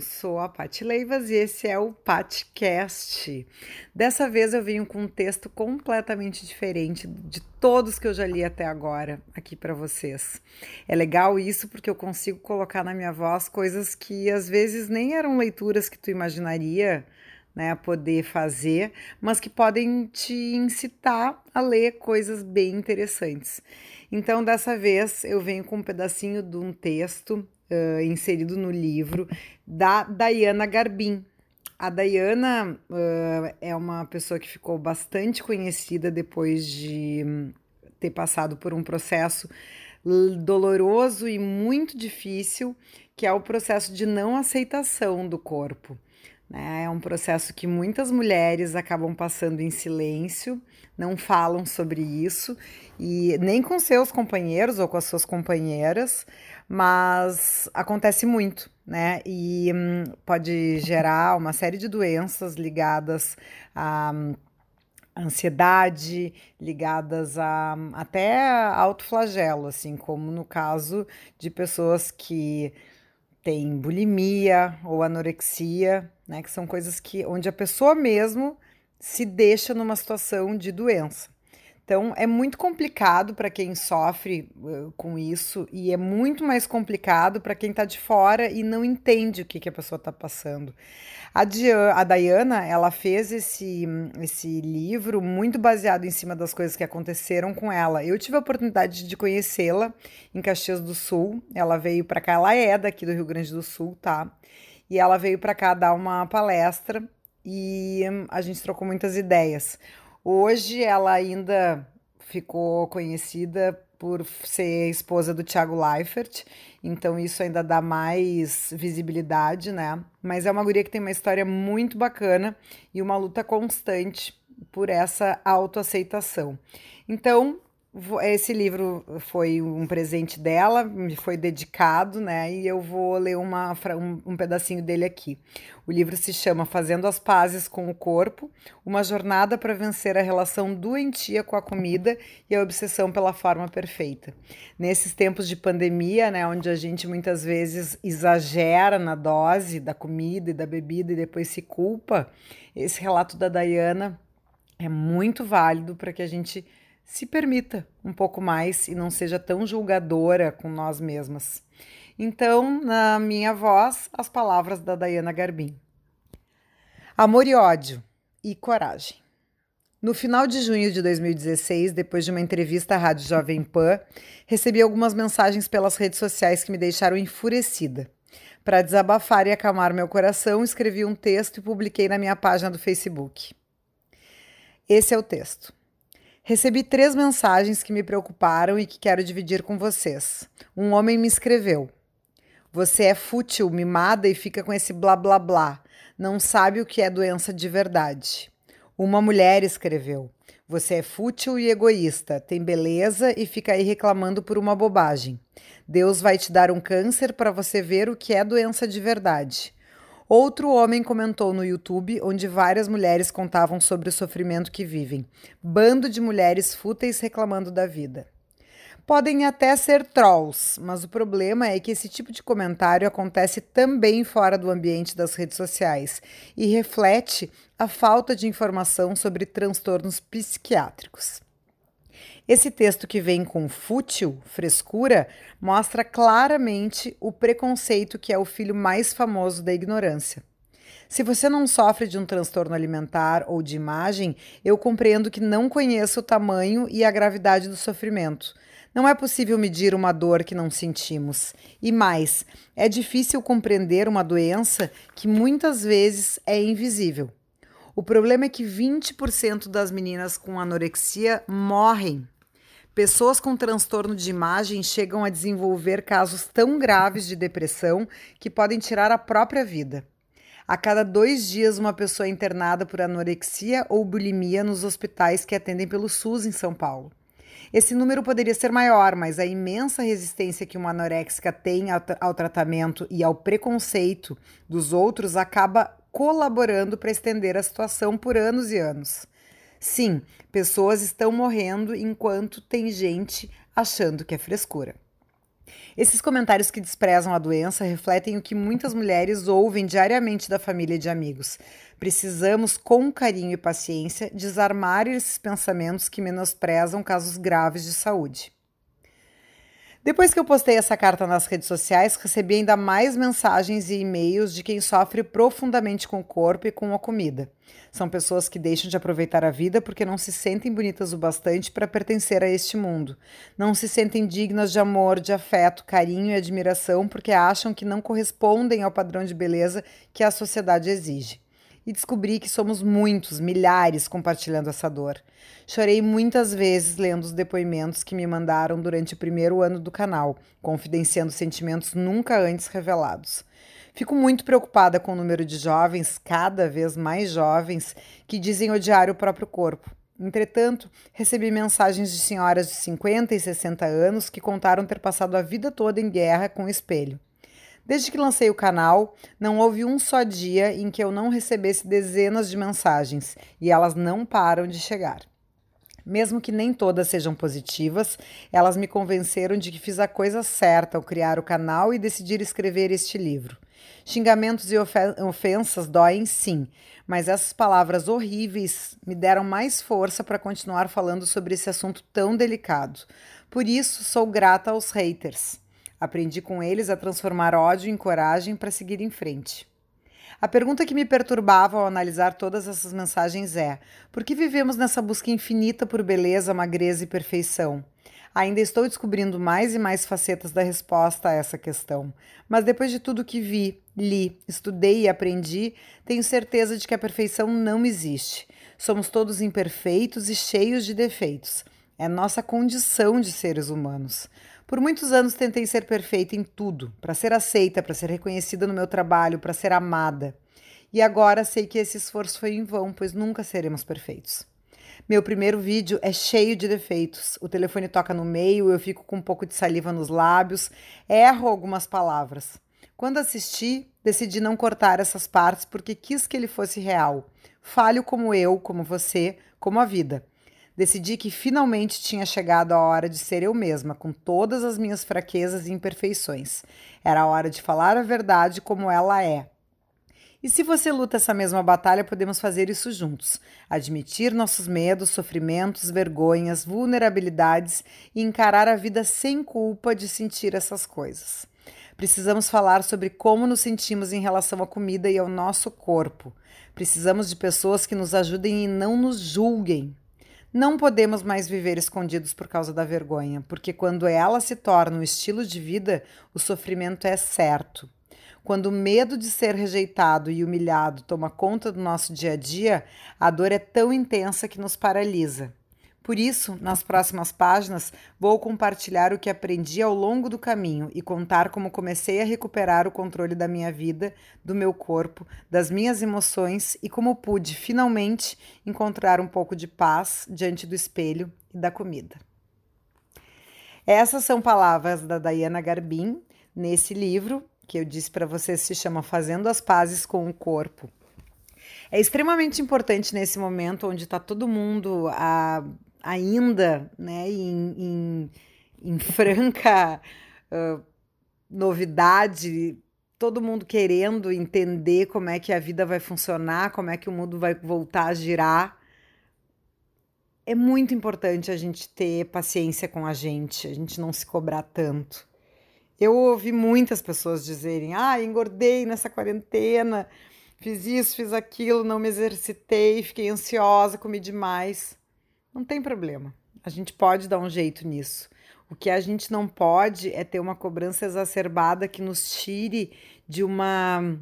eu sou a Pati Leivas e esse é o Patcast. Dessa vez eu venho com um texto completamente diferente de todos que eu já li até agora aqui para vocês. É legal isso porque eu consigo colocar na minha voz coisas que às vezes nem eram leituras que tu imaginaria né, poder fazer, mas que podem te incitar a ler coisas bem interessantes. Então, dessa vez, eu venho com um pedacinho de um texto uh, inserido no livro da Diana Garbin. A Diana uh, é uma pessoa que ficou bastante conhecida depois de hum, ter passado por um processo doloroso e muito difícil, que é o processo de não aceitação do corpo. Né? É um processo que muitas mulheres acabam passando em silêncio, não falam sobre isso, e nem com seus companheiros ou com as suas companheiras, mas acontece muito, né? E hum, pode gerar uma série de doenças ligadas a hum, ansiedade, ligadas a até autoflagelo, assim, como no caso de pessoas que têm bulimia ou anorexia, né, que são coisas que onde a pessoa mesmo se deixa numa situação de doença. Então, é muito complicado para quem sofre uh, com isso e é muito mais complicado para quem está de fora e não entende o que, que a pessoa está passando. A, Diana, a Diana, ela fez esse, esse livro muito baseado em cima das coisas que aconteceram com ela. Eu tive a oportunidade de conhecê-la em Caxias do Sul. Ela veio para cá, ela é daqui do Rio Grande do Sul, tá? E ela veio para cá dar uma palestra e hum, a gente trocou muitas ideias. Hoje ela ainda ficou conhecida por ser esposa do Thiago Leifert, então isso ainda dá mais visibilidade, né? Mas é uma guria que tem uma história muito bacana e uma luta constante por essa autoaceitação. Então, esse livro foi um presente dela, me foi dedicado, né? E eu vou ler uma, um, pedacinho dele aqui. O livro se chama Fazendo as Pazes com o Corpo: Uma Jornada para Vencer a Relação Doentia com a Comida e a Obsessão pela Forma Perfeita. Nesses tempos de pandemia, né? Onde a gente muitas vezes exagera na dose da comida e da bebida e depois se culpa, esse relato da Dayana é muito válido para que a gente se permita um pouco mais e não seja tão julgadora com nós mesmas. Então, na minha voz, as palavras da Dayana Garbim. Amor e ódio e coragem. No final de junho de 2016, depois de uma entrevista à Rádio Jovem Pan, recebi algumas mensagens pelas redes sociais que me deixaram enfurecida. Para desabafar e acalmar meu coração, escrevi um texto e publiquei na minha página do Facebook. Esse é o texto. Recebi três mensagens que me preocuparam e que quero dividir com vocês. Um homem me escreveu: Você é fútil, mimada e fica com esse blá blá blá. Não sabe o que é doença de verdade. Uma mulher escreveu: Você é fútil e egoísta, tem beleza e fica aí reclamando por uma bobagem. Deus vai te dar um câncer para você ver o que é doença de verdade. Outro homem comentou no YouTube, onde várias mulheres contavam sobre o sofrimento que vivem. Bando de mulheres fúteis reclamando da vida. Podem até ser trolls, mas o problema é que esse tipo de comentário acontece também fora do ambiente das redes sociais e reflete a falta de informação sobre transtornos psiquiátricos. Esse texto que vem com fútil, frescura, mostra claramente o preconceito que é o filho mais famoso da ignorância. Se você não sofre de um transtorno alimentar ou de imagem, eu compreendo que não conheça o tamanho e a gravidade do sofrimento. Não é possível medir uma dor que não sentimos. E mais, é difícil compreender uma doença que muitas vezes é invisível. O problema é que 20% das meninas com anorexia morrem Pessoas com transtorno de imagem chegam a desenvolver casos tão graves de depressão que podem tirar a própria vida. A cada dois dias, uma pessoa é internada por anorexia ou bulimia nos hospitais que atendem pelo SUS em São Paulo. Esse número poderia ser maior, mas a imensa resistência que uma anoréxica tem ao, ao tratamento e ao preconceito dos outros acaba colaborando para estender a situação por anos e anos. Sim, pessoas estão morrendo enquanto tem gente achando que é frescura. Esses comentários que desprezam a doença refletem o que muitas mulheres ouvem diariamente da família e de amigos. Precisamos, com carinho e paciência, desarmar esses pensamentos que menosprezam casos graves de saúde. Depois que eu postei essa carta nas redes sociais, recebi ainda mais mensagens e e-mails de quem sofre profundamente com o corpo e com a comida. São pessoas que deixam de aproveitar a vida porque não se sentem bonitas o bastante para pertencer a este mundo. Não se sentem dignas de amor, de afeto, carinho e admiração porque acham que não correspondem ao padrão de beleza que a sociedade exige e descobri que somos muitos, milhares, compartilhando essa dor. Chorei muitas vezes lendo os depoimentos que me mandaram durante o primeiro ano do canal, confidenciando sentimentos nunca antes revelados. Fico muito preocupada com o número de jovens, cada vez mais jovens, que dizem odiar o próprio corpo. Entretanto, recebi mensagens de senhoras de 50 e 60 anos que contaram ter passado a vida toda em guerra com o espelho. Desde que lancei o canal, não houve um só dia em que eu não recebesse dezenas de mensagens e elas não param de chegar. Mesmo que nem todas sejam positivas, elas me convenceram de que fiz a coisa certa ao criar o canal e decidir escrever este livro. Xingamentos e ofensas doem sim, mas essas palavras horríveis me deram mais força para continuar falando sobre esse assunto tão delicado. Por isso, sou grata aos haters. Aprendi com eles a transformar ódio em coragem para seguir em frente. A pergunta que me perturbava ao analisar todas essas mensagens é: por que vivemos nessa busca infinita por beleza, magreza e perfeição? Ainda estou descobrindo mais e mais facetas da resposta a essa questão, mas depois de tudo que vi, li, estudei e aprendi, tenho certeza de que a perfeição não existe. Somos todos imperfeitos e cheios de defeitos. É nossa condição de seres humanos. Por muitos anos tentei ser perfeita em tudo, para ser aceita, para ser reconhecida no meu trabalho, para ser amada. E agora sei que esse esforço foi em vão, pois nunca seremos perfeitos. Meu primeiro vídeo é cheio de defeitos. O telefone toca no meio, eu fico com um pouco de saliva nos lábios, erro algumas palavras. Quando assisti, decidi não cortar essas partes porque quis que ele fosse real. Falho como eu, como você, como a vida. Decidi que finalmente tinha chegado a hora de ser eu mesma, com todas as minhas fraquezas e imperfeições. Era a hora de falar a verdade como ela é. E se você luta essa mesma batalha, podemos fazer isso juntos. Admitir nossos medos, sofrimentos, vergonhas, vulnerabilidades e encarar a vida sem culpa de sentir essas coisas. Precisamos falar sobre como nos sentimos em relação à comida e ao nosso corpo. Precisamos de pessoas que nos ajudem e não nos julguem. Não podemos mais viver escondidos por causa da vergonha, porque quando ela se torna um estilo de vida, o sofrimento é certo. Quando o medo de ser rejeitado e humilhado toma conta do nosso dia a dia, a dor é tão intensa que nos paralisa. Por isso, nas próximas páginas, vou compartilhar o que aprendi ao longo do caminho e contar como comecei a recuperar o controle da minha vida, do meu corpo, das minhas emoções e como pude finalmente encontrar um pouco de paz diante do espelho e da comida. Essas são palavras da Diana Garbin nesse livro que eu disse para vocês se chama Fazendo as Pazes com o Corpo. É extremamente importante nesse momento onde está todo mundo a ainda né, em, em, em franca uh, novidade, todo mundo querendo entender como é que a vida vai funcionar, como é que o mundo vai voltar a girar. É muito importante a gente ter paciência com a gente, a gente não se cobrar tanto. Eu ouvi muitas pessoas dizerem: ah, engordei nessa quarentena, fiz isso, fiz aquilo, não me exercitei, fiquei ansiosa, comi demais. Não tem problema. A gente pode dar um jeito nisso. O que a gente não pode é ter uma cobrança exacerbada que nos tire de uma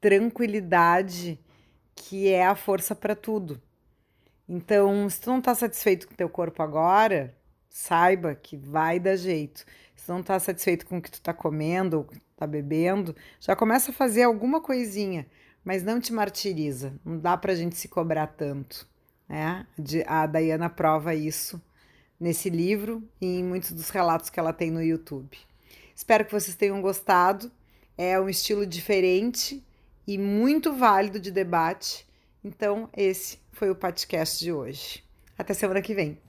tranquilidade que é a força para tudo. Então, se tu não está satisfeito com teu corpo agora, saiba que vai dar jeito. Se não está satisfeito com o que tu está comendo ou está bebendo, já começa a fazer alguma coisinha, mas não te martiriza. Não dá para a gente se cobrar tanto. Né? A Dayana prova isso nesse livro e em muitos dos relatos que ela tem no YouTube. Espero que vocês tenham gostado. É um estilo diferente e muito válido de debate. Então, esse foi o podcast de hoje. Até semana que vem.